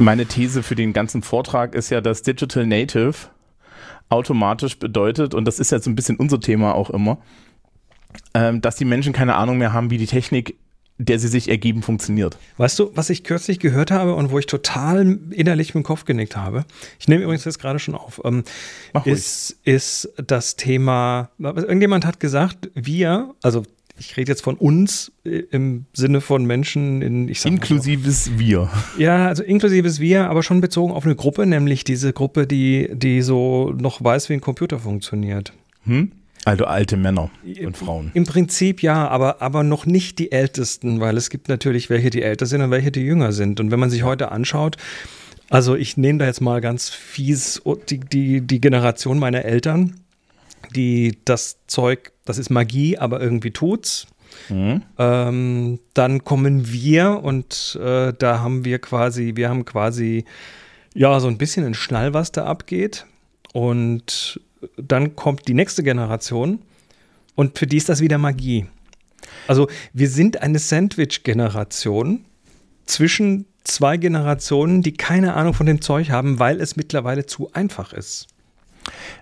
Meine These für den ganzen Vortrag ist ja, dass Digital Native automatisch bedeutet, und das ist jetzt ein bisschen unser Thema auch immer, ähm, dass die Menschen keine Ahnung mehr haben, wie die Technik der sie sich ergeben, funktioniert. Weißt du, was ich kürzlich gehört habe und wo ich total innerlich mit dem Kopf genickt habe? Ich nehme übrigens jetzt gerade schon auf. Ähm, ist, ist das Thema, irgendjemand hat gesagt, wir, also ich rede jetzt von uns äh, im Sinne von Menschen in ich sag inklusives so. wir. Ja, also inklusives wir, aber schon bezogen auf eine Gruppe, nämlich diese Gruppe, die die so noch weiß, wie ein Computer funktioniert. Hm? Also alte Männer und Frauen. Im Prinzip ja, aber, aber noch nicht die Ältesten, weil es gibt natürlich welche, die älter sind und welche, die jünger sind. Und wenn man sich heute anschaut, also ich nehme da jetzt mal ganz fies die, die, die Generation meiner Eltern, die das Zeug, das ist Magie, aber irgendwie tut's. Mhm. Ähm, dann kommen wir und äh, da haben wir quasi, wir haben quasi ja so ein bisschen einen Schnall, was da abgeht. Und dann kommt die nächste Generation und für die ist das wieder Magie. Also wir sind eine Sandwich-Generation zwischen zwei Generationen, die keine Ahnung von dem Zeug haben, weil es mittlerweile zu einfach ist.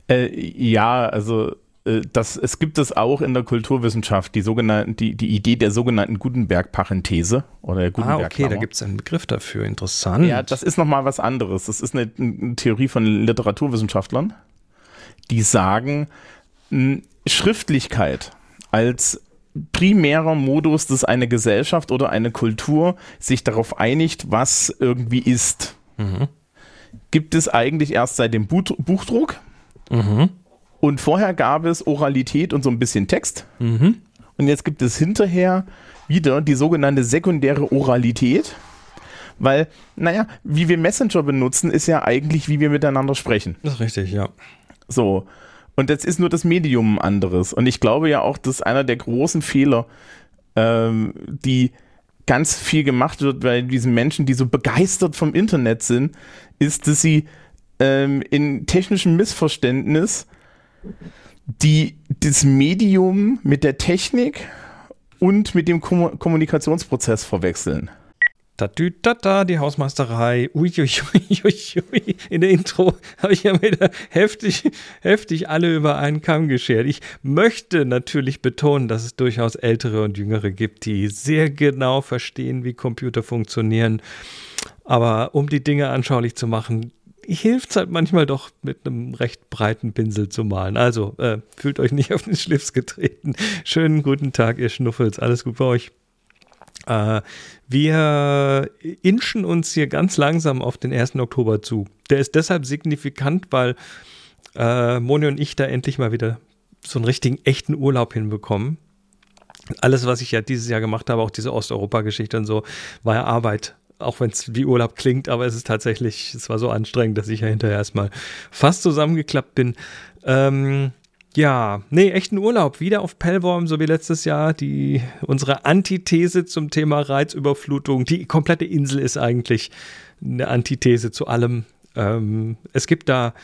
Äh, ja, also äh, das, es gibt es auch in der Kulturwissenschaft, die, sogenannten, die, die Idee der sogenannten Gutenberg-Parenthese oder der Gutenberg Ah, okay, da gibt es einen Begriff dafür. Interessant. Ja, das ist nochmal was anderes. Das ist eine, eine Theorie von Literaturwissenschaftlern die sagen, Schriftlichkeit als primärer Modus, dass eine Gesellschaft oder eine Kultur sich darauf einigt, was irgendwie ist. Mhm. Gibt es eigentlich erst seit dem Buch Buchdruck. Mhm. Und vorher gab es Oralität und so ein bisschen Text. Mhm. Und jetzt gibt es hinterher wieder die sogenannte sekundäre Oralität. Weil, naja, wie wir Messenger benutzen, ist ja eigentlich, wie wir miteinander sprechen. Das ist richtig, ja. So. Und jetzt ist nur das Medium ein anderes. Und ich glaube ja auch, dass einer der großen Fehler, ähm, die ganz viel gemacht wird bei diesen Menschen, die so begeistert vom Internet sind, ist, dass sie ähm, in technischem Missverständnis die, das Medium mit der Technik und mit dem Kom Kommunikationsprozess verwechseln. Tatütata, die Hausmeisterei. Uiuiuiui. In der Intro habe ich ja wieder heftig, heftig alle über einen Kamm geschert. Ich möchte natürlich betonen, dass es durchaus ältere und jüngere gibt, die sehr genau verstehen, wie Computer funktionieren. Aber um die Dinge anschaulich zu machen, hilft es halt manchmal doch mit einem recht breiten Pinsel zu malen. Also äh, fühlt euch nicht auf den Schlips getreten. Schönen guten Tag, ihr Schnuffels. Alles gut bei euch. Äh, wir inschen uns hier ganz langsam auf den 1. Oktober zu. Der ist deshalb signifikant, weil äh, Moni und ich da endlich mal wieder so einen richtigen echten Urlaub hinbekommen. Alles, was ich ja dieses Jahr gemacht habe, auch diese Osteuropa-Geschichte und so, war ja Arbeit. Auch wenn es wie Urlaub klingt, aber es ist tatsächlich, es war so anstrengend, dass ich ja hinterher erstmal fast zusammengeklappt bin. Ähm, ja, nee, echten Urlaub. Wieder auf Pellworm, so wie letztes Jahr. Die, unsere Antithese zum Thema Reizüberflutung. Die komplette Insel ist eigentlich eine Antithese zu allem. Ähm, es gibt da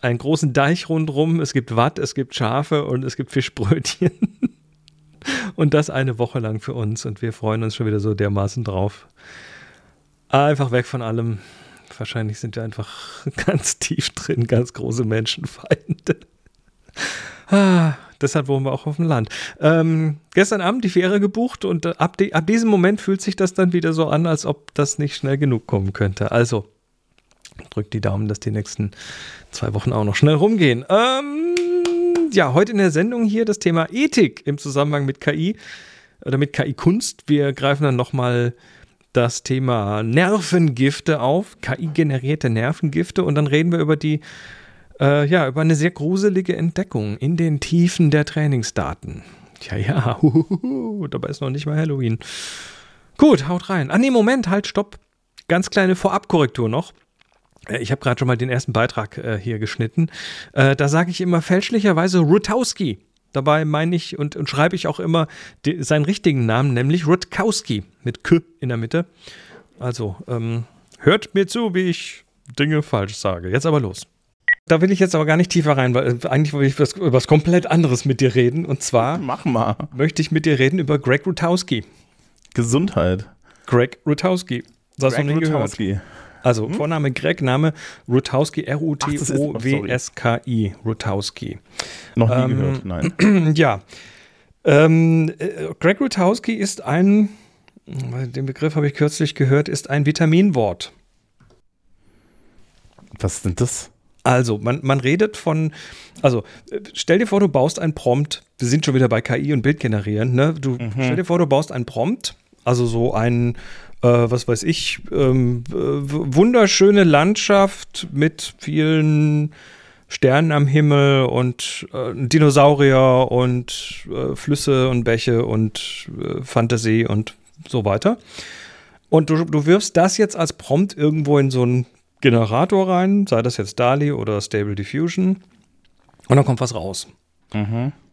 einen großen Deich rundherum, es gibt Watt, es gibt Schafe und es gibt Fischbrötchen. und das eine Woche lang für uns und wir freuen uns schon wieder so dermaßen drauf. Einfach weg von allem. Wahrscheinlich sind wir einfach ganz tief drin, ganz große Menschenfeinde. Ah, deshalb wohnen wir auch auf dem Land. Ähm, gestern Abend die Fähre gebucht und äh, ab, de, ab, diesem Moment fühlt sich das dann wieder so an, als ob das nicht schnell genug kommen könnte. Also drückt die Daumen, dass die nächsten zwei Wochen auch noch schnell rumgehen. Ähm, ja, heute in der Sendung hier das Thema Ethik im Zusammenhang mit KI oder mit KI-Kunst. Wir greifen dann nochmal das Thema Nervengifte auf, KI-generierte Nervengifte und dann reden wir über die äh, ja, über eine sehr gruselige Entdeckung in den Tiefen der Trainingsdaten. Ja, ja, huhuhu, dabei ist noch nicht mal Halloween. Gut, haut rein. Ah, nee, Moment, halt, stopp. Ganz kleine Vorabkorrektur noch. Äh, ich habe gerade schon mal den ersten Beitrag äh, hier geschnitten. Äh, da sage ich immer fälschlicherweise Rutowski. Dabei meine ich und, und schreibe ich auch immer die, seinen richtigen Namen, nämlich Rutkowski mit K in der Mitte. Also, ähm, hört mir zu, wie ich Dinge falsch sage. Jetzt aber los. Da will ich jetzt aber gar nicht tiefer rein, weil äh, eigentlich will ich was, über was komplett anderes mit dir reden. Und zwar Mach mal. möchte ich mit dir reden über Greg Rutowski. Gesundheit. Greg Rutowski. Das hast du Greg nie gehört. Rutowski. Also Vorname Greg, Name Rutowski, ist- R-U-T-O-W-S-K-I, Rutowski. Noch nie Ähm, gehört, nein. ja. Ähm, äh, Greg Rutowski ist ein, den Begriff habe ich kürzlich gehört, ist ein Vitaminwort. Was ist denn das? Also, man, man redet von, also äh, stell dir vor, du baust ein Prompt. Wir sind schon wieder bei KI und Bild generieren. Ne? Du stell dir vor, du baust ein Prompt, also so ein, äh, was weiß ich, ähm, äh, wunderschöne Landschaft mit vielen Sternen am Himmel und äh, Dinosaurier und äh, Flüsse und Bäche und äh, Fantasie und so weiter. Und du, du wirfst das jetzt als Prompt irgendwo in so einen Generator rein, sei das jetzt DALI oder Stable Diffusion, und dann kommt was raus.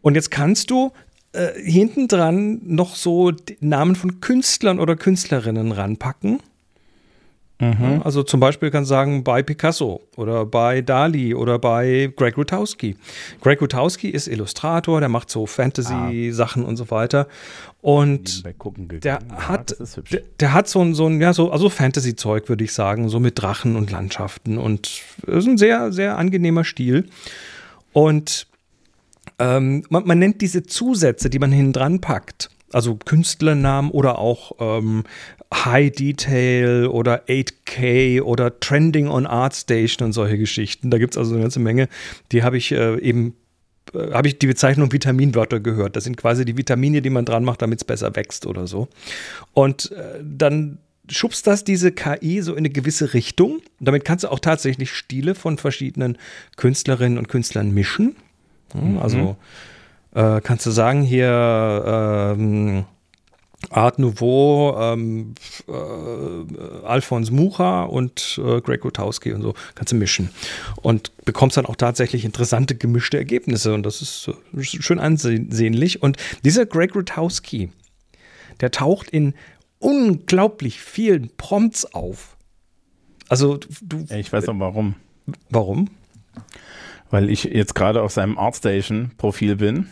Und jetzt kannst du äh, hinten dran noch so Namen von Künstlern oder Künstlerinnen ranpacken. Ja, Also zum Beispiel kannst du sagen, bei Picasso oder bei Dali oder bei Greg Rutowski. Greg Rutowski ist Illustrator, der macht so Fantasy-Sachen und so weiter. Und der hat, das der, der hat so ein, so ein, ja, so, also Fantasy-Zeug, würde ich sagen, so mit Drachen und Landschaften und ist ein sehr, sehr angenehmer Stil. Und ähm, man, man nennt diese Zusätze, die man hinten dran packt, also Künstlernamen oder auch ähm, High Detail oder 8K oder Trending on ArtStation und solche Geschichten. Da gibt es also eine ganze Menge, die habe ich äh, eben äh, habe ich die Bezeichnung Vitaminwörter gehört. Das sind quasi die Vitamine, die man dran macht, damit es besser wächst oder so. Und äh, dann schubst das diese KI so in eine gewisse Richtung. Damit kannst du auch tatsächlich Stile von verschiedenen Künstlerinnen und Künstlern mischen. Ja, Also äh, kannst du sagen, hier ähm, Art Nouveau, ähm, äh, Alphonse Mucha und äh, Greg Rutowski und so kannst du mischen. Und bekommst dann auch tatsächlich interessante gemischte Ergebnisse. Und das ist äh, schön ansehnlich. Und dieser Greg Rutowski, der taucht in unglaublich vielen Prompts auf. Also du, Ich weiß noch warum. warum? Weil ich jetzt gerade auf seinem Artstation-Profil bin.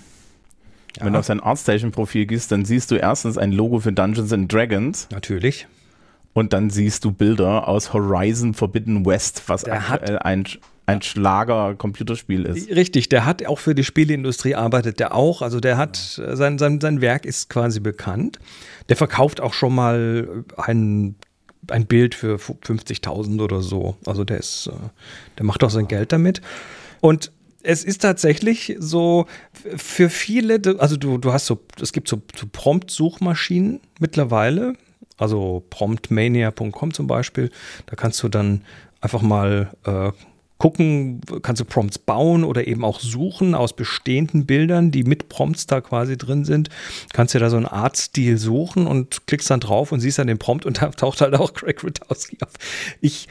Wenn du auf sein Artstation-Profil gehst, dann siehst du erstens ein Logo für Dungeons and Dragons Natürlich. und dann siehst du Bilder aus Horizon Forbidden West, was Der aktuell ein, ein Schlager-Computerspiel ist. Richtig, der hat auch für die Spieleindustrie arbeitet der auch. Also der hat äh, sein, sein, sein Werk ist quasi bekannt. Der verkauft auch schon mal ein, ein Bild für 50.000 oder so. Also der ist, äh, der macht auch sein Geld damit. Und es ist tatsächlich so für viele, also du, du hast so, es gibt so, so Prompt-Suchmaschinen mittlerweile, also promptmania.com zum Beispiel. Da kannst du dann einfach mal äh, gucken, kannst du Prompts bauen oder eben auch suchen aus bestehenden Bildern, die mit Prompts da quasi drin sind. Kannst dir da so einen Artstil suchen und klickst dann drauf und siehst dann den Prompt und da taucht halt auch Greg Rutowski auf. Ich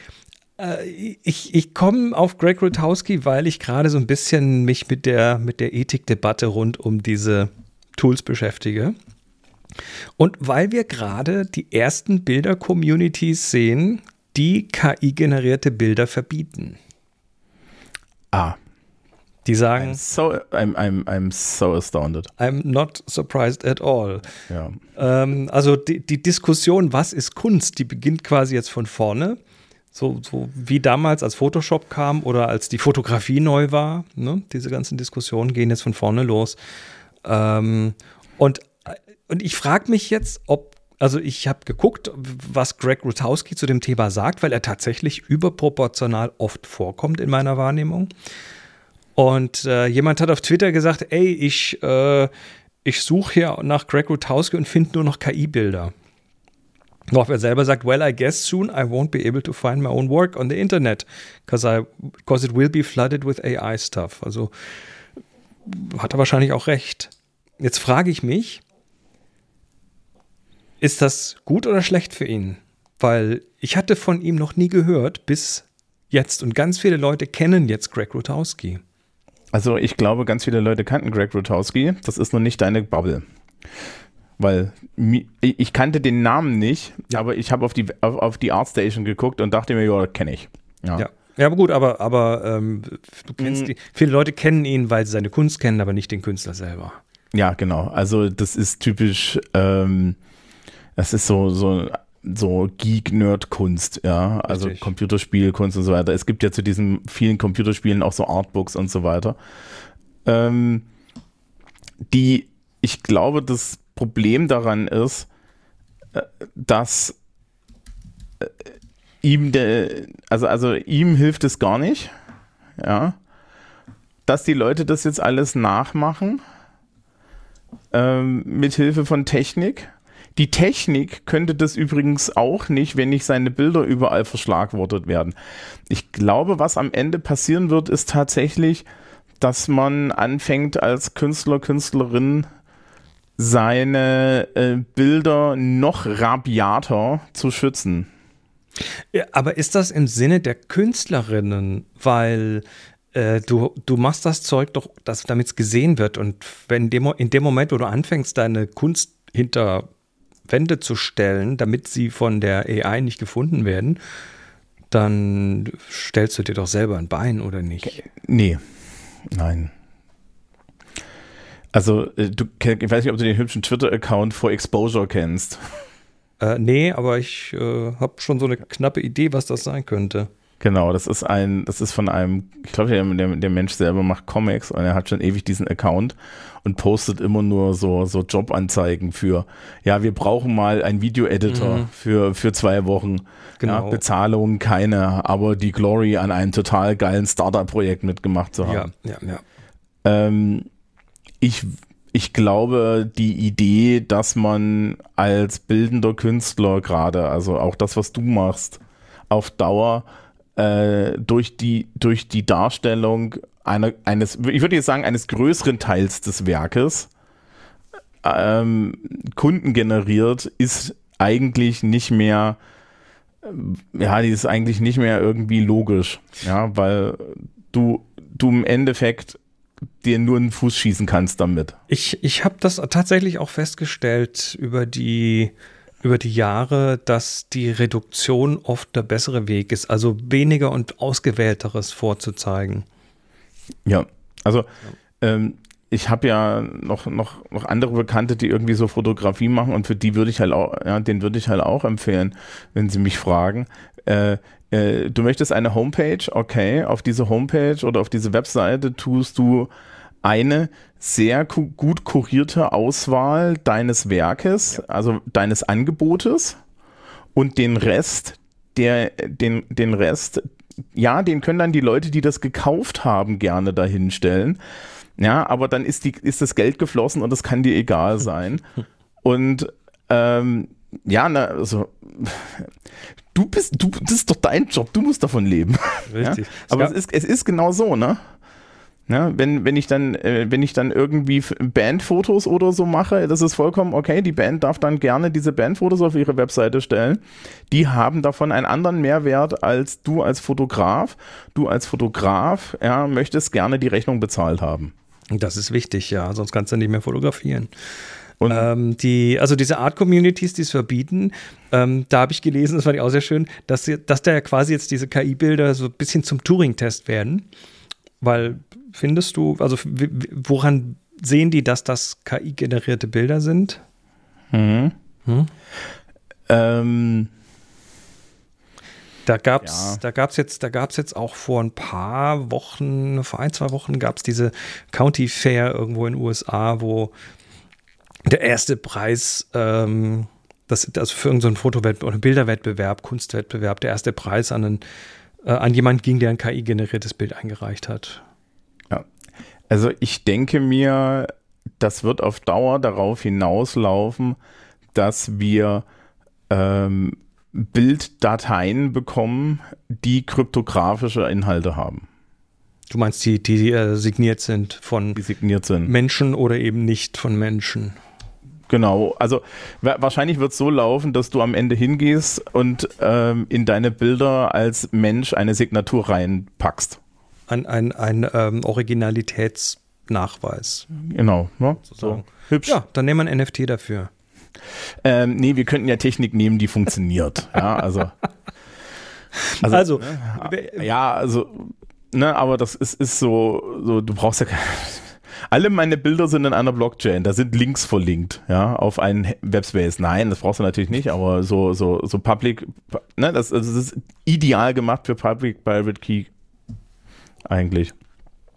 ich, ich komme auf Greg Rutowski, weil ich gerade so ein bisschen mich mit der, mit der Ethikdebatte rund um diese Tools beschäftige. Und weil wir gerade die ersten Bilder-Communities sehen, die KI-generierte Bilder verbieten. Ah, Die sagen, I'm so, I'm, I'm, I'm so astounded. I'm not surprised at all. Ja. Ähm, also die, die Diskussion, was ist Kunst, die beginnt quasi jetzt von vorne. So, so wie damals, als Photoshop kam oder als die Fotografie neu war. Ne? Diese ganzen Diskussionen gehen jetzt von vorne los. Ähm, und, und ich frage mich jetzt, ob, also ich habe geguckt, was Greg Rutowski zu dem Thema sagt, weil er tatsächlich überproportional oft vorkommt in meiner Wahrnehmung. Und äh, jemand hat auf Twitter gesagt, ey, ich, äh, ich suche hier nach Greg Rutowski und finde nur noch KI-Bilder. Noch er selber sagt, well, I guess soon I won't be able to find my own work on the internet, because because it will be flooded with AI stuff. Also hat er wahrscheinlich auch recht. Jetzt frage ich mich, ist das gut oder schlecht für ihn? Weil ich hatte von ihm noch nie gehört bis jetzt und ganz viele Leute kennen jetzt Greg Rutowski. Also ich glaube, ganz viele Leute kannten Greg Rutowski. Das ist noch nicht deine Bubble. Weil ich kannte den Namen nicht, aber ich habe auf die, auf, auf die Artstation geguckt und dachte mir, ja, kenne ich. Ja. Ja. Ja, aber gut, aber, aber ähm, du kennst Mhm. die, viele Leute kennen ihn, weil sie seine Kunst kennen, aber nicht den Künstler selber. Ja, genau. Also das ist typisch, ähm, das ist so, so, so Geek-Nerd-Kunst, ja. Also Richtig. Computerspielkunst und so weiter. Es gibt ja zu diesen vielen Computerspielen auch so Artbooks und so weiter. Ähm, die, ich glaube, das Problem daran ist, äh, dass äh, ihm der, also, also ihm hilft es gar nicht, ja, dass die Leute das jetzt alles nachmachen ähm, mit Hilfe von Technik. Die Technik könnte das übrigens auch nicht, wenn nicht seine Bilder überall verschlagwortet werden. Ich glaube, was am Ende passieren wird, ist tatsächlich, dass man anfängt als Künstler, Künstlerin seine äh, Bilder noch rabiater zu schützen. Ja, aber ist das im Sinne der Künstlerinnen? Weil äh, du, du machst das Zeug doch, damit es gesehen wird. Und wenn dem, in dem Moment, wo du anfängst, deine Kunst hinter Wände zu stellen, damit sie von der AI nicht gefunden werden, dann stellst du dir doch selber ein Bein, oder nicht? Nee, nein. Also, äh, du, ich weiß nicht, ob du den hübschen Twitter-Account for Exposure kennst. Äh, nee, aber ich äh, habe schon so eine knappe Idee, was das sein könnte. Genau, das ist ein, das ist von einem, ich glaube, der, der, der Mensch selber macht Comics und er hat schon ewig diesen Account und postet immer nur so, so Jobanzeigen für, ja, wir brauchen mal einen Video-Editor Mhm. für, für zwei Wochen. Genau. Ja, Bezahlung keine, aber die Glory an einem total geilen Startup-Projekt mitgemacht zu haben. Ja, ja, ja. Ähm, ich, ich glaube, die Idee, dass man als bildender Künstler gerade, also auch das, was du machst, auf Dauer äh, durch, die, durch die Darstellung einer, eines, ich würde jetzt sagen, eines größeren Teils des Werkes ähm, Kunden generiert, ist eigentlich nicht mehr, ja, die ist eigentlich nicht mehr irgendwie logisch, ja, weil du, du im Endeffekt dir nur einen Fuß schießen kannst damit. Ich, ich habe das tatsächlich auch festgestellt über die, über die Jahre, dass die Reduktion oft der bessere Weg ist, also weniger und ausgewählteres vorzuzeigen. Ja, also ähm, ich habe ja noch, noch, noch andere Bekannte, die irgendwie so Fotografie machen und für die würde ich halt auch, ja, den würde ich halt auch empfehlen, wenn sie mich fragen. Äh, äh, du möchtest eine Homepage, okay, auf diese Homepage oder auf diese Webseite tust du eine sehr gut kurierte Auswahl deines Werkes, also deines Angebotes und den Rest, der, den, den Rest, ja, den können dann die Leute, die das gekauft haben, gerne dahinstellen. Ja, aber dann ist, die, ist das Geld geflossen und es kann dir egal sein. Und ähm, ja, na, also du bist, du, das ist doch dein Job, du musst davon leben. Richtig. Ja? Aber es ist, es ist genau so, ne? Ja, wenn, wenn ich dann, äh, wenn ich dann irgendwie Bandfotos oder so mache, das ist vollkommen okay. Die Band darf dann gerne diese Bandfotos auf ihre Webseite stellen. Die haben davon einen anderen Mehrwert als du als Fotograf. Du als Fotograf, ja, möchtest gerne die Rechnung bezahlt haben. Das ist wichtig, ja, sonst kannst du nicht mehr fotografieren. Ähm, die, also diese Art-Communities, die es verbieten, ähm, da habe ich gelesen, das fand ich auch sehr schön, dass, dass da ja quasi jetzt diese KI-Bilder so ein bisschen zum Turing-Test werden. Weil findest du, also woran sehen die, dass das KI-generierte Bilder sind? Mhm. Hm? Ähm, Da gab es Ja. da gab's jetzt, da gab's jetzt auch vor ein paar Wochen, vor ein, zwei Wochen gab es diese County Fair irgendwo in den USA, wo der erste Preis, ähm, das, also für irgendeinen Fotowettbewerb oder Bilderwettbewerb, Kunstwettbewerb, der erste Preis an, einen, äh, an jemanden ging, der ein KI-generiertes Bild eingereicht hat. Also ich denke mir, das wird auf Dauer darauf hinauslaufen, dass wir ähm, Bilddateien bekommen, die kryptografische Inhalte haben, Du meinst, die, die äh, signiert sind von signiert sind. Menschen oder eben nicht von Menschen? Genau, also wa wahrscheinlich wird es so laufen, dass du am Ende hingehst und ähm, in deine Bilder als Mensch eine Signatur reinpackst. Ein, ein, ein ähm, Originalitätsnachweis. Genau, ne? so hübsch. Ja, dann nehmen wir ein NFT dafür. Ähm, nee, wir könnten ja Technik nehmen, die funktioniert. ja, also Also, also ja, also, ne, aber das ist, ist so, so, du brauchst ja keine alle meine Bilder sind in einer Blockchain. Da sind Links verlinkt, ja, auf einen Webspace. Nein, das brauchst du natürlich nicht, aber so, so, so Public, ne, das, also das ist ideal gemacht für Public Private Key. Eigentlich.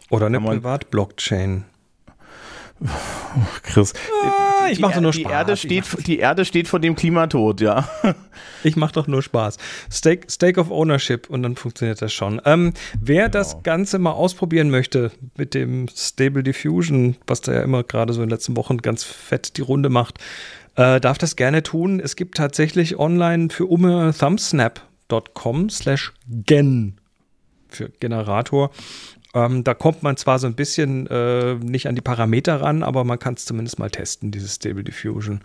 Oder eine Privat-Blockchain. Chris. Ah, ich mache doch nur die Spaß. Erde steht, die Erde steht vor dem Klimatod, ja. Ich mache doch nur Spaß. Stake, Stake of Ownership und dann funktioniert das schon. Ähm, wer genau. das Ganze mal ausprobieren möchte mit dem Stable Diffusion, was da ja immer gerade so in den letzten Wochen ganz fett die Runde macht, äh, darf das gerne tun. Es gibt tatsächlich online für umme thumbsnap.com slash gen für Generator ähm, da kommt man zwar so ein bisschen äh, nicht an die Parameter ran, aber man kann es zumindest mal testen, dieses Stable Diffusion.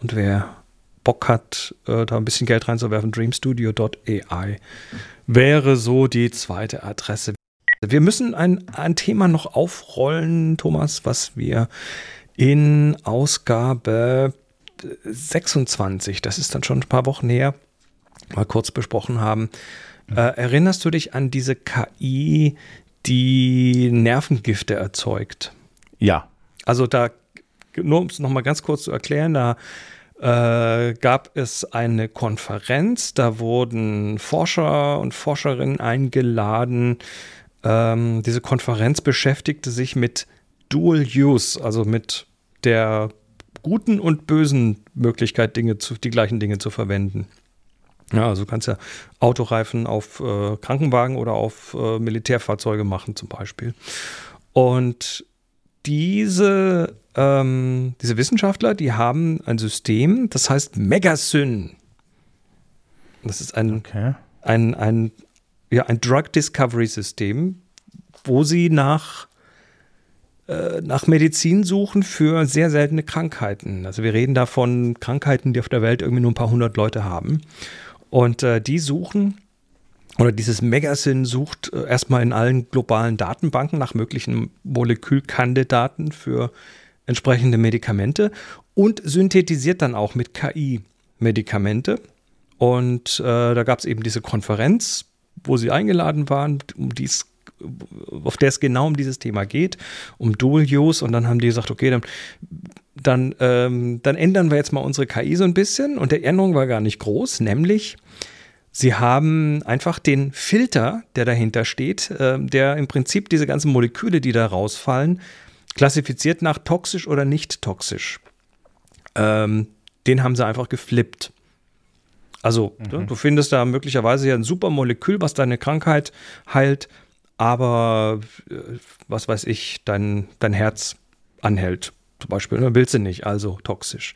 Und wer Bock hat, äh, da ein bisschen Geld reinzuwerfen, dreamstudio.ai wäre so die zweite Adresse. Wir müssen ein, ein Thema noch aufrollen, Thomas, was wir in Ausgabe 26, das ist dann schon ein paar Wochen her, mal kurz besprochen haben. Äh, erinnerst du dich an diese KI, die Nervengifte erzeugt. Ja. Also da, nur um es nochmal ganz kurz zu erklären, da äh, gab es eine Konferenz, da wurden Forscher und Forscherinnen eingeladen. Ähm, diese Konferenz beschäftigte sich mit Dual Use, also mit der guten und bösen Möglichkeit, Dinge zu, die gleichen Dinge zu verwenden. Ja, also du kannst ja Autoreifen auf äh, Krankenwagen oder auf äh, Militärfahrzeuge machen zum Beispiel. Und diese, ähm, diese Wissenschaftler, die haben ein System, das heißt Megasyn. Das ist ein, okay. ein, ein, ja, ein Drug Discovery System, wo sie nach, äh, nach Medizin suchen für sehr seltene Krankheiten. Also wir reden da von Krankheiten, die auf der Welt irgendwie nur ein paar hundert Leute haben. Und äh, die suchen, oder dieses Megasyn sucht äh, erstmal in allen globalen Datenbanken nach möglichen Molekülkandidaten für entsprechende Medikamente und synthetisiert dann auch mit KI Medikamente. Und äh, da gab es eben diese Konferenz, wo sie eingeladen waren, um dies auf der es genau um dieses Thema geht, um Dual Use. Und dann haben die gesagt, okay, dann, dann, ähm, dann ändern wir jetzt mal unsere KI so ein bisschen. Und der Änderung war gar nicht groß, nämlich sie haben einfach den Filter, der dahinter steht, äh, der im Prinzip diese ganzen Moleküle, die da rausfallen, klassifiziert nach toxisch oder nicht toxisch. Ähm, den haben sie einfach geflippt. Also, mhm. du findest da möglicherweise ja ein super Molekül, was deine Krankheit heilt, aber äh, was weiß ich, dein, dein Herz anhält zum Beispiel, ne, willst du nicht, also toxisch.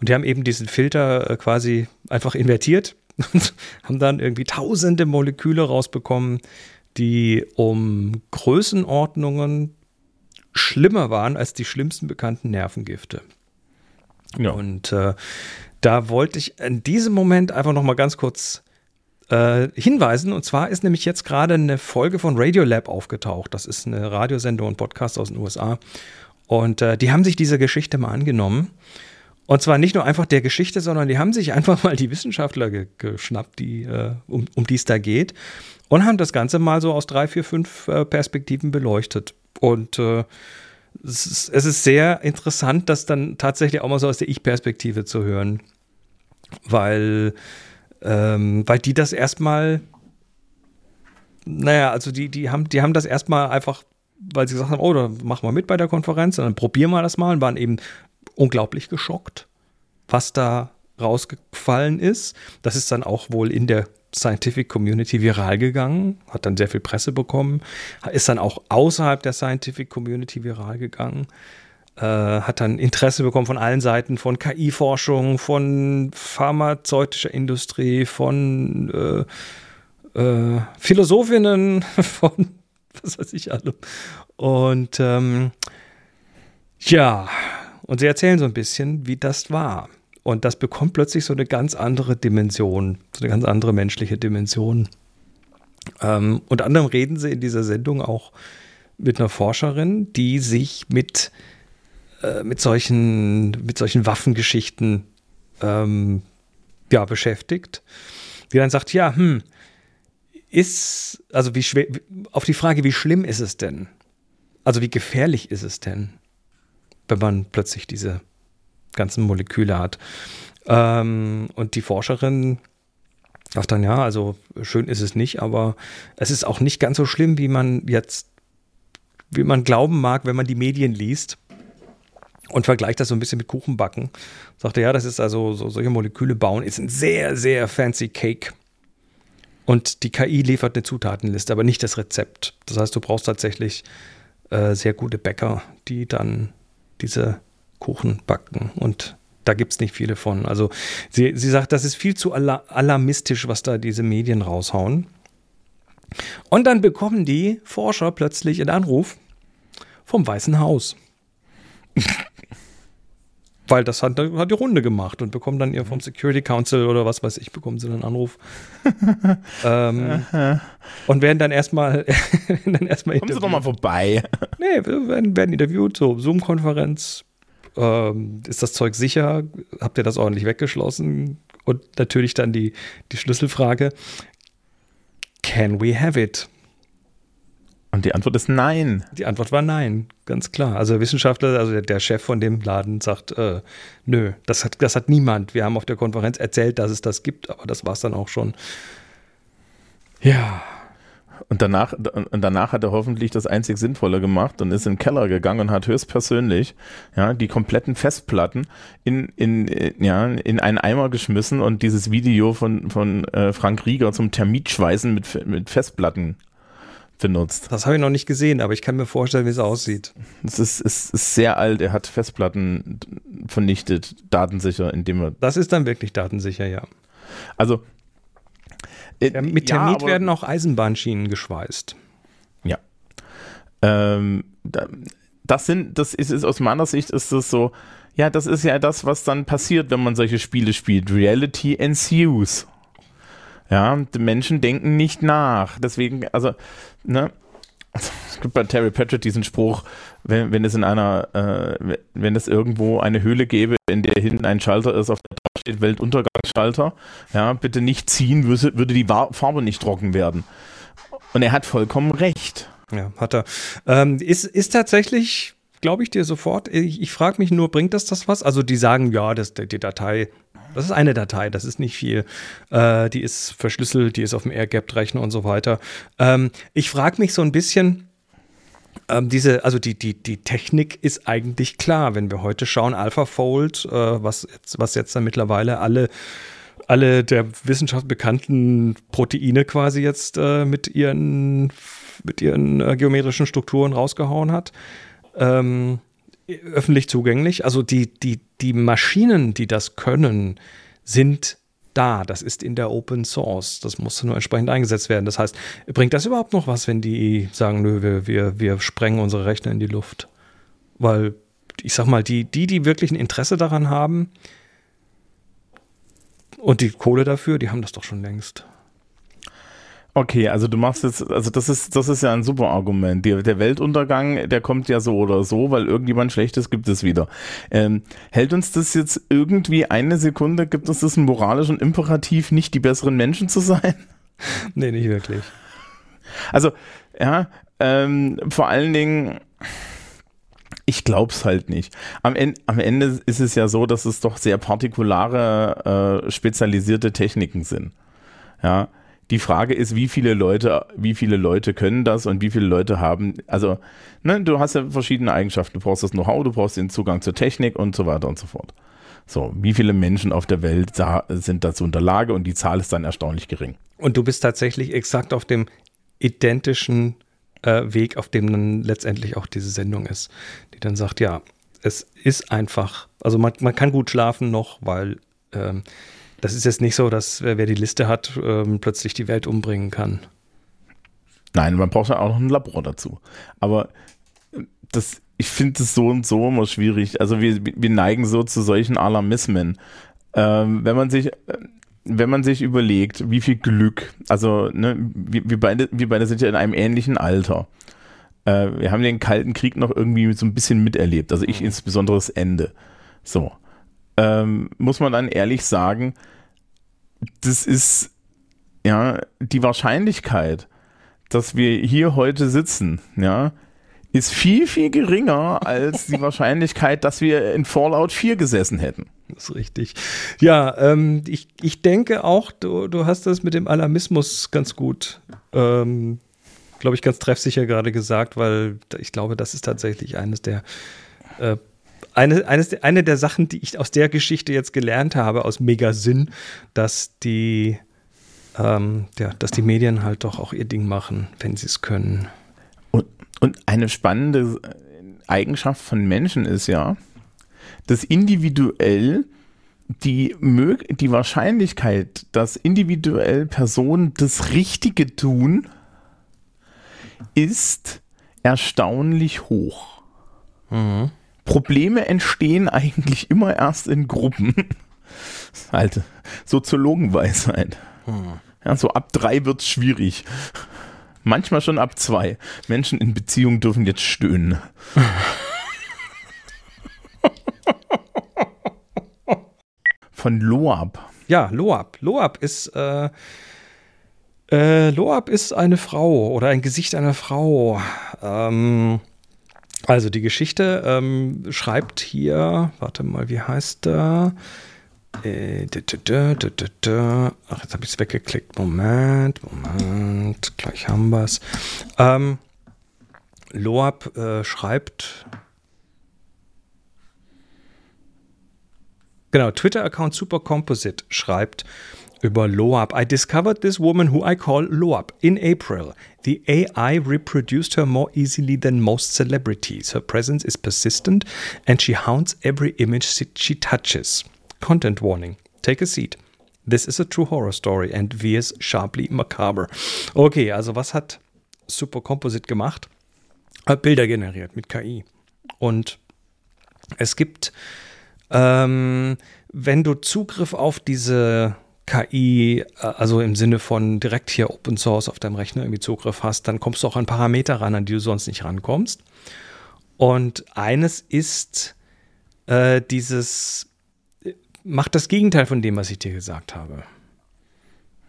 Und die haben eben diesen Filter äh, quasi einfach invertiert und haben dann irgendwie tausende Moleküle rausbekommen, die um Größenordnungen schlimmer waren als die schlimmsten bekannten Nervengifte. Ja. Und äh, da wollte ich in diesem Moment einfach noch mal ganz kurz äh, hinweisen. Und zwar ist nämlich jetzt gerade eine Folge von Radiolab aufgetaucht. Das ist eine Radiosendung und Podcast aus den USA. Und äh, die haben sich dieser Geschichte mal angenommen. Und zwar nicht nur einfach der Geschichte, sondern die haben sich einfach mal die Wissenschaftler ge geschnappt, die, äh, um, um die es da geht, und haben das Ganze mal so aus drei, vier, fünf äh, Perspektiven beleuchtet. Und äh, es ist, es ist sehr interessant, das dann tatsächlich auch mal so aus der Ich-Perspektive zu hören. Weil, ähm, weil die das erstmal, naja, also die, die, haben, die haben das erstmal einfach weil sie gesagt haben, oh, dann machen wir mit bei der Konferenz, dann probieren wir das mal und waren eben unglaublich geschockt, was da rausgefallen ist. Das ist dann auch wohl in der Scientific Community viral gegangen, hat dann sehr viel Presse bekommen, ist dann auch außerhalb der Scientific Community viral gegangen, äh, hat dann Interesse bekommen von allen Seiten, von KI-Forschung, von pharmazeutischer Industrie, von äh, äh, Philosophinnen, von was weiß ich alle. Und ähm, ja, und sie erzählen so ein bisschen, wie das war. Und das bekommt plötzlich so eine ganz andere Dimension, so eine ganz andere menschliche Dimension. Ähm, unter anderem reden sie in dieser Sendung auch mit einer Forscherin, die sich mit, mit, solchen, mit solchen Waffengeschichten ähm, ja, beschäftigt. Die dann sagt, ja, hm, ist, also wie schwer, auf die Frage, wie schlimm ist es denn? Also wie gefährlich ist es denn, wenn man plötzlich diese ganzen Moleküle hat? Ähm, und die Forscherin sagt dann, ja, also schön ist es nicht, aber es ist auch nicht ganz so schlimm, wie man jetzt, wie man glauben mag, wenn man die Medien liest und vergleicht das so ein bisschen mit Kuchenbacken. Sagte, ja, das ist also so, solche Moleküle bauen, ist ein sehr, sehr fancy Cake. Und die KI liefert eine Zutatenliste, aber nicht das Rezept. Das heißt, du brauchst tatsächlich äh, sehr gute Bäcker, die dann diese Kuchen backen. Und da gibt es nicht viele von. Also sie, sie sagt, das ist viel zu alarmistisch, was da diese Medien raushauen. Und dann bekommen die Forscher plötzlich einen Anruf vom Weißen Haus. Weil das hat, hat, die Runde gemacht und bekommen dann ihr vom Security Council oder was weiß ich, bekommen sie einen Anruf. ähm, und werden dann erstmal dann erstmal Kommen Sie doch mal vorbei. nee, werden, werden interviewt, so Zoom-Konferenz. Ähm, ist das Zeug sicher? Habt ihr das ordentlich weggeschlossen? Und natürlich dann die, die Schlüsselfrage: Can we have it? Und die Antwort ist nein. Die Antwort war nein, ganz klar. Also der Wissenschaftler, also der, Chef von dem Laden sagt, äh, nö, das hat, das hat niemand. Wir haben auf der Konferenz erzählt, dass es das gibt, aber das war es dann auch schon. Ja. Und danach, und danach hat er hoffentlich das einzig Sinnvolle gemacht und ist in den Keller gegangen und hat höchstpersönlich ja, die kompletten Festplatten in, in, ja, in einen Eimer geschmissen und dieses Video von, von äh, Frank Rieger zum Termitschweißen mit, mit Festplatten benutzt. Das habe ich noch nicht gesehen, aber ich kann mir vorstellen, wie es aussieht. Es ist, ist, ist, sehr alt. Er hat Festplatten vernichtet, datensicher, indem er. Das ist dann wirklich datensicher, ja. Also. Äh, mit Thermit ja, werden auch Eisenbahnschienen geschweißt. Ja. Ähm, das sind, das ist, ist aus meiner Sicht ist das so, ja, das ist ja das, was dann passiert, wenn man solche Spiele spielt. Reality ensues. Ja, die Menschen denken nicht nach. Deswegen, also, ne, es gibt bei Terry Pratchett diesen Spruch, wenn, wenn es in einer, äh, wenn es irgendwo eine Höhle gäbe, in der hinten ein Schalter ist, auf der drauf steht Weltuntergangsschalter, ja, bitte nicht ziehen, würde, würde die Farbe nicht trocken werden. Und er hat vollkommen recht. Ja, hat er. Ähm, ist, ist tatsächlich, glaube ich dir sofort, ich, ich frage mich nur, bringt das das was? Also die sagen, ja, das, die Datei das ist eine Datei, das ist nicht viel. Äh, die ist verschlüsselt, die ist auf dem Air-Gapped-Rechner und so weiter. Ähm, ich frage mich so ein bisschen, ähm, diese, also die, die, die Technik ist eigentlich klar, wenn wir heute schauen, AlphaFold, äh, was, jetzt, was jetzt dann mittlerweile alle alle der Wissenschaft bekannten Proteine quasi jetzt äh, mit ihren, mit ihren äh, geometrischen Strukturen rausgehauen hat. Ähm, öffentlich zugänglich. Also die, die, die Maschinen, die das können, sind da. Das ist in der Open Source. Das muss nur entsprechend eingesetzt werden. Das heißt, bringt das überhaupt noch was, wenn die sagen, nö, wir, wir, wir sprengen unsere Rechner in die Luft? Weil, ich sag mal, die, die, die wirklich ein Interesse daran haben und die Kohle dafür, die haben das doch schon längst. Okay, also du machst jetzt, also das ist, das ist ja ein super Argument. Der, der Weltuntergang, der kommt ja so oder so, weil irgendjemand Schlechtes gibt es wieder. Ähm, hält uns das jetzt irgendwie eine Sekunde, gibt uns das ein moralischen Imperativ, nicht die besseren Menschen zu sein? Nee, nicht wirklich. Also, ja, ähm, vor allen Dingen, ich glaub's halt nicht. Am Ende, am Ende ist es ja so, dass es doch sehr partikulare, äh, spezialisierte Techniken sind. Ja, die Frage ist, wie viele Leute, wie viele Leute können das und wie viele Leute haben, also, ne, du hast ja verschiedene Eigenschaften. Du brauchst das Know-how, du brauchst den Zugang zur Technik und so weiter und so fort. So, wie viele Menschen auf der Welt sind dazu in der Lage und die Zahl ist dann erstaunlich gering. Und du bist tatsächlich exakt auf dem identischen äh, Weg, auf dem dann letztendlich auch diese Sendung ist, die dann sagt, ja, es ist einfach, also man, man kann gut schlafen noch, weil ähm, das ist jetzt nicht so, dass wer die Liste hat, ähm, plötzlich die Welt umbringen kann. Nein, man braucht ja auch noch ein Labor dazu. Aber äh, das, ich finde es so und so immer schwierig. Also wir, wir neigen so zu solchen Alarmismen. Ähm, wenn man sich, äh, wenn man sich überlegt, wie viel Glück, also ne, wir, wir, beide, wir beide sind ja in einem ähnlichen Alter. Äh, wir haben den Kalten Krieg noch irgendwie so ein bisschen miterlebt. Also ich mhm. insbesondere das Ende. So ähm, muss man dann ehrlich sagen, das ist ja, die Wahrscheinlichkeit, dass wir hier heute sitzen, ja, ist viel, viel geringer als die Wahrscheinlichkeit, dass wir in Fallout 4 gesessen hätten. Das ist richtig. Ja, ähm, ich, ich denke auch, du, du hast das mit dem Alarmismus ganz gut, ähm, glaube ich, ganz treffsicher gerade gesagt, weil ich glaube, das ist tatsächlich eines der äh, eine, eines, eine der Sachen, die ich aus der Geschichte jetzt gelernt habe, aus Megasinn, dass die, ähm, ja, dass die Medien halt doch auch ihr Ding machen, wenn sie es können. Und, und eine spannende Eigenschaft von Menschen ist ja, dass individuell die, die Wahrscheinlichkeit, dass individuell Personen das Richtige tun, ist erstaunlich hoch. Mhm. Probleme entstehen eigentlich immer erst in Gruppen. Alte Soziologenweisheit. Hm. Ja, so ab drei wird es schwierig. Manchmal schon ab zwei. Menschen in Beziehung dürfen jetzt stöhnen. Von Loab. Ja, Loab. Loab ist, äh, äh, Loab ist eine Frau oder ein Gesicht einer Frau. Ähm, also die Geschichte ähm, schreibt hier, warte mal, wie heißt der? Äh, Ach, jetzt habe ich es weggeklickt. Moment, Moment, gleich haben wir es. Ähm, Loab äh, schreibt. Genau, Twitter-Account Supercomposite schreibt über Loab. I discovered this woman who I call Loab in April. The AI reproduced her more easily than most celebrities. Her presence is persistent and she haunts every image she touches. Content warning. Take a seat. This is a true horror story and veers sharply macabre. Okay, also was hat Super Composite gemacht? Hat Bilder generiert mit KI. Und es gibt, ähm, wenn du Zugriff auf diese KI, äh, also im Sinne von direkt hier Open Source auf deinem Rechner irgendwie Zugriff hast, dann kommst du auch an Parameter ran, an die du sonst nicht rankommst. Und eines ist äh, dieses, macht das Gegenteil von dem, was ich dir gesagt habe.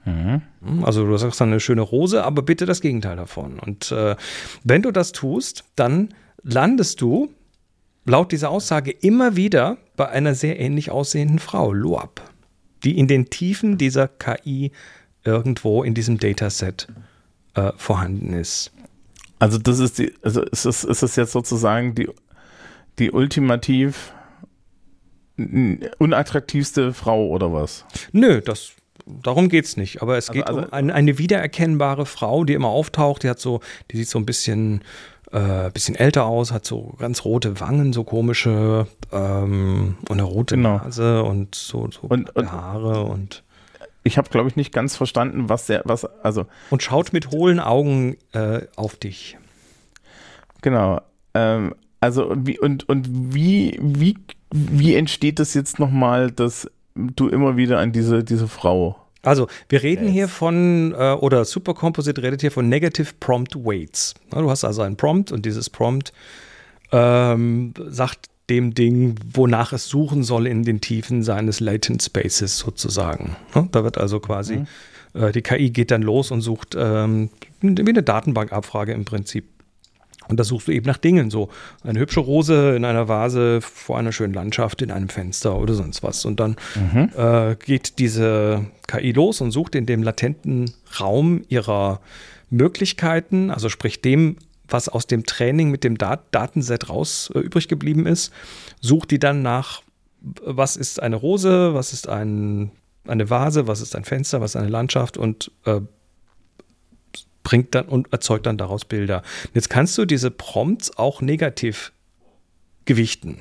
Mhm. Hm, also du sagst dann eine schöne Rose, aber bitte das Gegenteil davon. Und äh, wenn du das tust, dann landest du laut dieser Aussage immer wieder bei einer sehr ähnlich aussehenden Frau, Loab die in den Tiefen dieser KI irgendwo in diesem Dataset äh, vorhanden ist. Also das ist die, also ist es, ist es jetzt sozusagen die, die ultimativ unattraktivste Frau oder was? Nö, das darum geht es nicht. Aber es also, geht also, um ein, eine wiedererkennbare Frau, die immer auftaucht. Die hat so, die sieht so ein bisschen äh, bisschen älter aus, hat so ganz rote Wangen, so komische ähm, und eine rote genau. Nase und so, so und, und, Haare und ich habe glaube ich nicht ganz verstanden, was der was also und schaut mit hohlen Augen äh, auf dich. Genau. Ähm, also wie und und wie wie wie entsteht das jetzt nochmal, dass du immer wieder an diese diese Frau also, wir reden yes. hier von, äh, oder Supercomposite redet hier von Negative Prompt Weights. Na, du hast also einen Prompt und dieses Prompt ähm, sagt dem Ding, wonach es suchen soll in den Tiefen seines Latent Spaces sozusagen. Ne? Da wird also quasi, mhm. äh, die KI geht dann los und sucht ähm, wie eine Datenbankabfrage im Prinzip und da suchst du eben nach Dingen, so eine hübsche Rose in einer Vase vor einer schönen Landschaft in einem Fenster oder sonst was. Und dann mhm. äh, geht diese KI los und sucht in dem latenten Raum ihrer Möglichkeiten, also sprich dem, was aus dem Training mit dem Dat Datenset raus äh, übrig geblieben ist, sucht die dann nach, was ist eine Rose, was ist ein, eine Vase, was ist ein Fenster, was ist eine Landschaft und äh, bringt dann und erzeugt dann daraus Bilder. Jetzt kannst du diese Prompts auch negativ gewichten.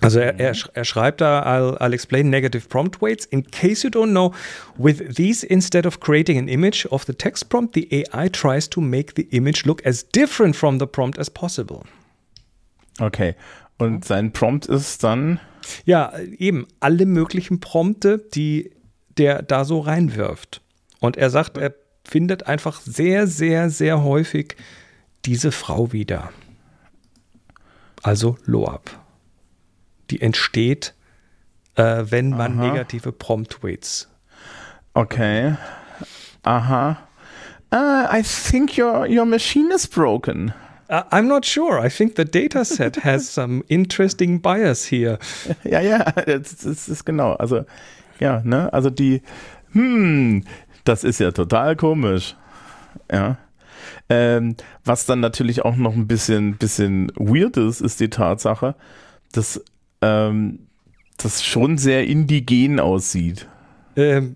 Also er, er, er, schreibt da, I'll, I'll, explain negative prompt weights. In case you don't know, with these, instead of creating an image of the text prompt, the AI tries to make the image look as different from the prompt as possible. Okay. Und sein Prompt ist dann? Ja, eben alle möglichen Prompte, die der da so reinwirft. Und er sagt, er findet einfach sehr, sehr, sehr häufig diese Frau wieder. Also Loab. Die entsteht, äh, wenn man Aha. negative Prompt-Weights Okay. Aha. Uh, I think your, your machine is broken. Uh, I'm not sure. I think the dataset has some interesting bias here. Ja, ja, das, das ist genau. Also, ja, ne, also die, hm, das ist ja total komisch. Ja. Ähm, was dann natürlich auch noch ein bisschen, bisschen weird ist, ist die Tatsache, dass ähm, das schon sehr indigen aussieht. Ähm,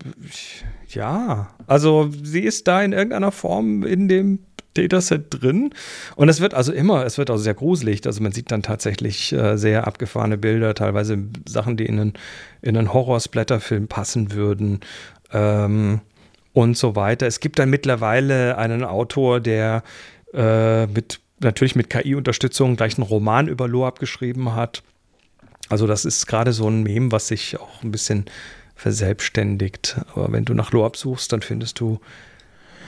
ja, also sie ist da in irgendeiner Form in dem Dataset drin. Und es wird also immer, es wird also sehr gruselig. Also man sieht dann tatsächlich äh, sehr abgefahrene Bilder, teilweise Sachen, die in einen, in einen Horror-Splatter-Film passen würden. Ähm, und so weiter. Es gibt dann mittlerweile einen Autor, der äh, mit natürlich mit KI-Unterstützung gleich einen Roman über Loab geschrieben hat. Also das ist gerade so ein Mem, was sich auch ein bisschen verselbstständigt. Aber wenn du nach Loab suchst, dann findest du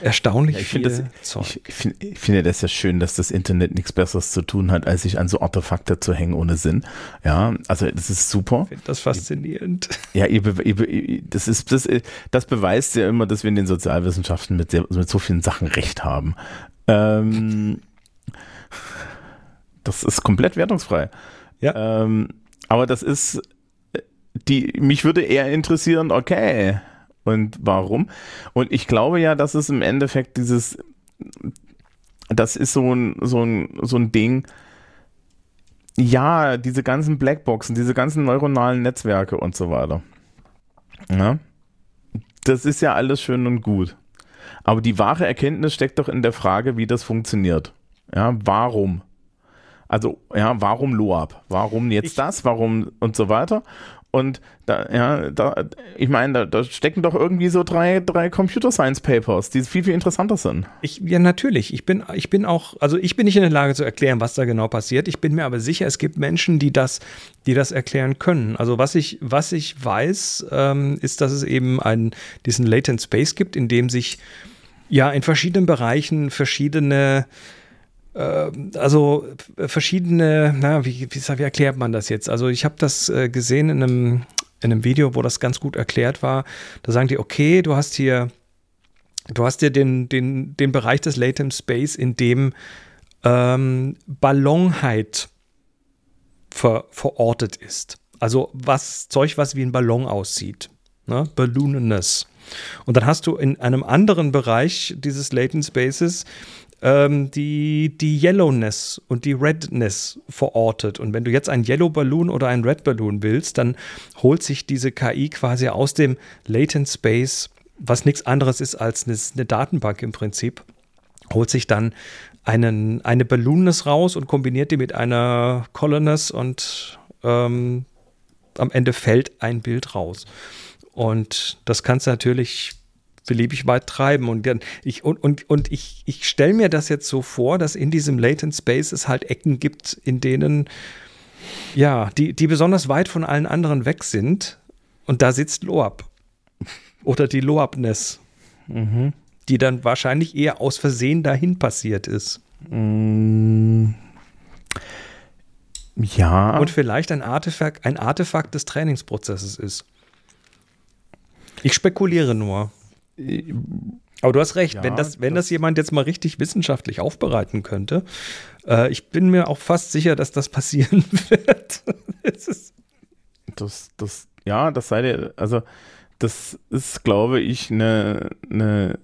erstaunlich ja, ich viel das. Ich, find, ich, finde das ja schön, dass das Internet nichts Besseres zu tun hat, als sich an so Artefakte zu hängen ohne Sinn. Ja, also das ist super. Ich finde das faszinierend. Ja, ihr, ihr, das, ist, das, das beweist ja immer, dass wir in den Sozialwissenschaften mit, sehr, mit so vielen Sachen recht haben. Ähm, das ist komplett wertungsfrei. Ja. Ähm, aber das ist, die, mich würde eher interessieren, okay, und warum? Und ich glaube ja, dass es im Endeffekt dieses, das ist so ein, so ein, so ein Ding, ja, diese ganzen Blackboxen, diese ganzen neuronalen Netzwerke und so weiter. Ja, das ist ja alles schön und gut. Aber die wahre Erkenntnis steckt doch in der Frage, wie das funktioniert. Ja, warum? Also, ja, warum Loab? Warum jetzt ich, das? Warum und so weiter? Und da, ja, da, ich meine, da, da, stecken doch irgendwie so drei, drei Computer Science Papers, die viel, viel interessanter sind. Ich, ja, natürlich. Ich bin, ich bin auch, also ich bin nicht in der Lage zu erklären, was da genau passiert. Ich bin mir aber sicher, es gibt Menschen, die das, die das erklären können. Also was ich, was ich weiß, ähm, ist, dass es eben einen, diesen Latent Space gibt, in dem sich ja in verschiedenen Bereichen verschiedene also verschiedene, na, wie, wie, wie, erklärt man das jetzt? Also ich habe das äh, gesehen in einem, in einem Video, wo das ganz gut erklärt war. Da sagen die, okay, du hast hier, du hast hier den, den, den Bereich des Latent Space, in dem ähm, Ballonheit ver, verortet ist. Also was Zeug, was wie ein Ballon aussieht. Ne? Balloonenness. Und dann hast du in einem anderen Bereich dieses Latent Spaces ähm, die, die Yellowness und die Redness verortet. Und wenn du jetzt ein Yellow Balloon oder ein Red Balloon willst, dann holt sich diese KI quasi aus dem Latent Space, was nichts anderes ist als eine, eine Datenbank im Prinzip, holt sich dann einen, eine Balloonness raus und kombiniert die mit einer Colonness und ähm, am Ende fällt ein Bild raus. Und das kannst du natürlich beliebig weit treiben. Und, ich, und, und, und ich, ich stelle mir das jetzt so vor, dass in diesem Latent Space es halt Ecken gibt, in denen, ja, die, die besonders weit von allen anderen weg sind. Und da sitzt Loab. Oder die Loabness. Mhm. Die dann wahrscheinlich eher aus Versehen dahin passiert ist. Mhm. Ja. Und vielleicht ein Artefakt, ein Artefakt des Trainingsprozesses ist. Ich spekuliere nur. Aber du hast recht, ja, wenn, das, wenn das, das, jemand jetzt mal richtig wissenschaftlich aufbereiten könnte, äh, ich bin mir auch fast sicher, dass das passieren wird. das, das, ja, das sei dir, also das ist, glaube ich, eine, eine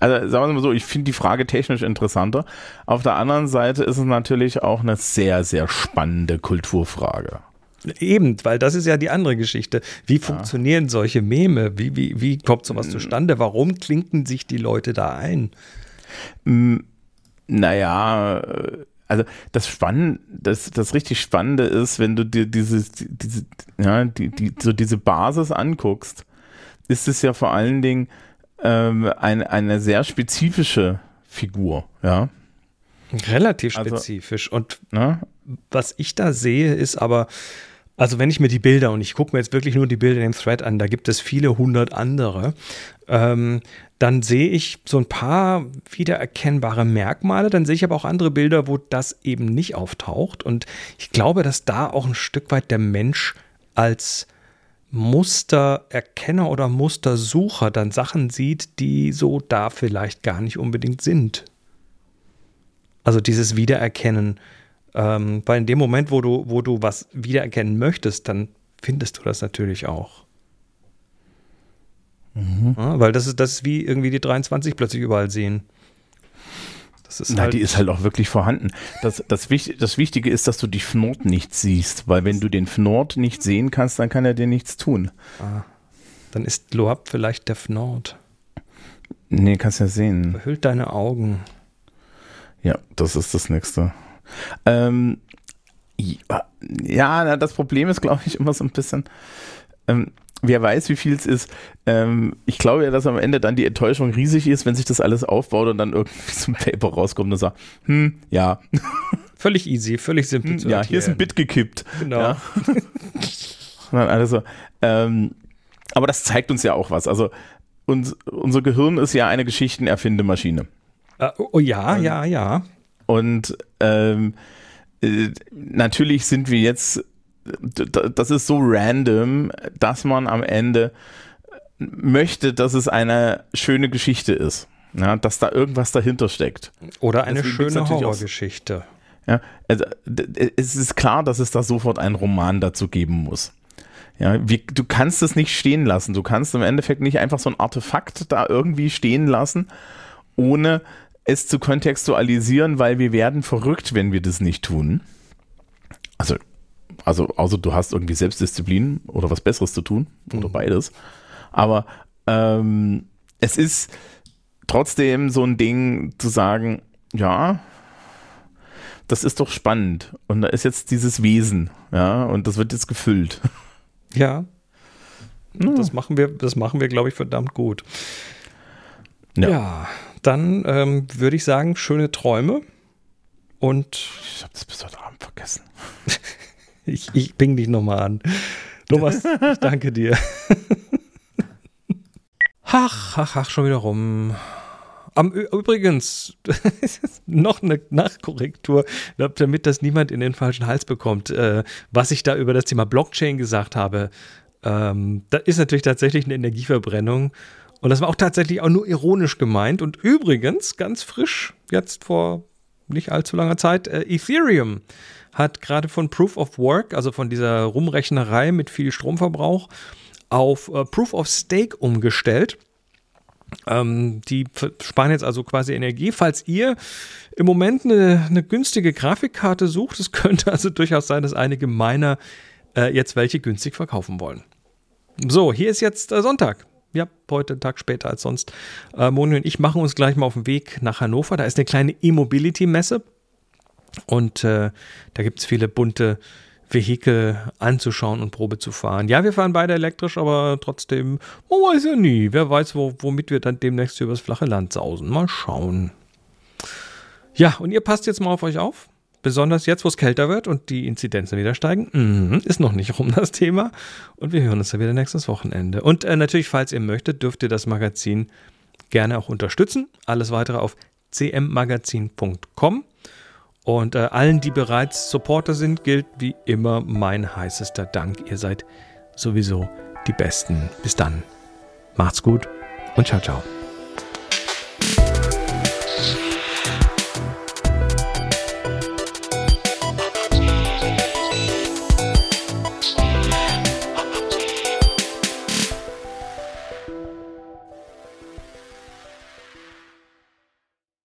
also sagen wir mal so, ich finde die Frage technisch interessanter. Auf der anderen Seite ist es natürlich auch eine sehr, sehr spannende Kulturfrage. Eben, weil das ist ja die andere Geschichte. Wie ja. funktionieren solche Meme? Wie, wie, wie kommt sowas zustande? Warum klinken sich die Leute da ein? Naja, also das Spannende, das, das richtig Spannende ist, wenn du dir diese, diese, ja, die, die, so diese Basis anguckst, ist es ja vor allen Dingen ähm, eine, eine sehr spezifische Figur, ja. Relativ also, spezifisch. Also, Und ne? was ich da sehe, ist aber, also wenn ich mir die Bilder und ich gucke mir jetzt wirklich nur die Bilder in dem Thread an, da gibt es viele hundert andere, ähm, dann sehe ich so ein paar wiedererkennbare Merkmale, dann sehe ich aber auch andere Bilder, wo das eben nicht auftaucht. Und ich glaube, dass da auch ein Stück weit der Mensch als Mustererkenner oder Mustersucher dann Sachen sieht, die so da vielleicht gar nicht unbedingt sind. Also dieses Wiedererkennen. Ähm, weil in dem Moment, wo du, wo du was wiedererkennen möchtest, dann findest du das natürlich auch. Mhm. Ja, weil das ist, das ist wie irgendwie die 23 plötzlich überall sehen. Das ist Na, halt die ist halt auch wirklich vorhanden. Das, das, das Wichtige ist, dass du die Fnord nicht siehst, weil wenn du den Fnord nicht sehen kannst, dann kann er dir nichts tun. Ah, dann ist Loab vielleicht der Fnord. Nee, kannst ja sehen. Verhüllt deine Augen. Ja, das ist das Nächste. Ähm, ja, das Problem ist, glaube ich, immer so ein bisschen, ähm, wer weiß, wie viel es ist. Ähm, ich glaube ja, dass am Ende dann die Enttäuschung riesig ist, wenn sich das alles aufbaut und dann irgendwie zum Paper rauskommt und sagt, hm, ja. Völlig easy, völlig simpel hm, zu Ja, hier ist ein Bit gekippt. Genau. Ja. also, ähm, aber das zeigt uns ja auch was. Also uns, unser Gehirn ist ja eine Geschichtenerfindemaschine. Uh, oh ja, ja, ja. Und ähm, äh, natürlich sind wir jetzt das ist so random, dass man am Ende möchte, dass es eine schöne Geschichte ist. Ja, dass da irgendwas dahinter steckt. Oder eine Deswegen schöne Horrorgeschichte. Ja, also, es ist klar, dass es da sofort einen Roman dazu geben muss. Ja, wie, du kannst es nicht stehen lassen. Du kannst im Endeffekt nicht einfach so ein Artefakt da irgendwie stehen lassen, ohne es zu kontextualisieren, weil wir werden verrückt, wenn wir das nicht tun. Also also, außer du hast irgendwie Selbstdisziplin oder was Besseres zu tun oder mhm. beides. Aber ähm, es ist trotzdem so ein Ding zu sagen, ja, das ist doch spannend. Und da ist jetzt dieses Wesen, ja, und das wird jetzt gefüllt. Ja. Das machen wir, das machen wir, glaube ich, verdammt gut. Ja, ja dann ähm, würde ich sagen, schöne Träume. Und ich habe das bis heute Abend vergessen. Ich, ich ping dich nochmal an. Thomas, ich danke dir. Ach, ach, ach, schon wieder rum. Am, übrigens, noch eine Nachkorrektur, damit das niemand in den falschen Hals bekommt. Äh, was ich da über das Thema Blockchain gesagt habe, ähm, das ist natürlich tatsächlich eine Energieverbrennung. Und das war auch tatsächlich auch nur ironisch gemeint. Und übrigens, ganz frisch, jetzt vor nicht allzu langer Zeit, äh, Ethereum hat gerade von Proof of Work, also von dieser Rumrechnerei mit viel Stromverbrauch, auf äh, Proof of Stake umgestellt. Ähm, die sparen jetzt also quasi Energie. Falls ihr im Moment eine, eine günstige Grafikkarte sucht, es könnte also durchaus sein, dass einige Miner äh, jetzt welche günstig verkaufen wollen. So, hier ist jetzt äh, Sonntag. Ja, heute einen Tag später als sonst. Äh, Moni und ich machen uns gleich mal auf den Weg nach Hannover. Da ist eine kleine E-Mobility-Messe. Und äh, da gibt es viele bunte Vehikel anzuschauen und Probe zu fahren. Ja, wir fahren beide elektrisch, aber trotzdem, man weiß ja nie. Wer weiß, wo, womit wir dann demnächst übers flache Land sausen. Mal schauen. Ja, und ihr passt jetzt mal auf euch auf. Besonders jetzt, wo es kälter wird und die Inzidenzen wieder steigen. Mhm, ist noch nicht rum das Thema. Und wir hören uns dann wieder nächstes Wochenende. Und äh, natürlich, falls ihr möchtet, dürft ihr das Magazin gerne auch unterstützen. Alles weitere auf cmmagazin.com. Und äh, allen, die bereits Supporter sind, gilt wie immer mein heißester Dank. Ihr seid sowieso die Besten. Bis dann. Macht's gut und ciao, ciao.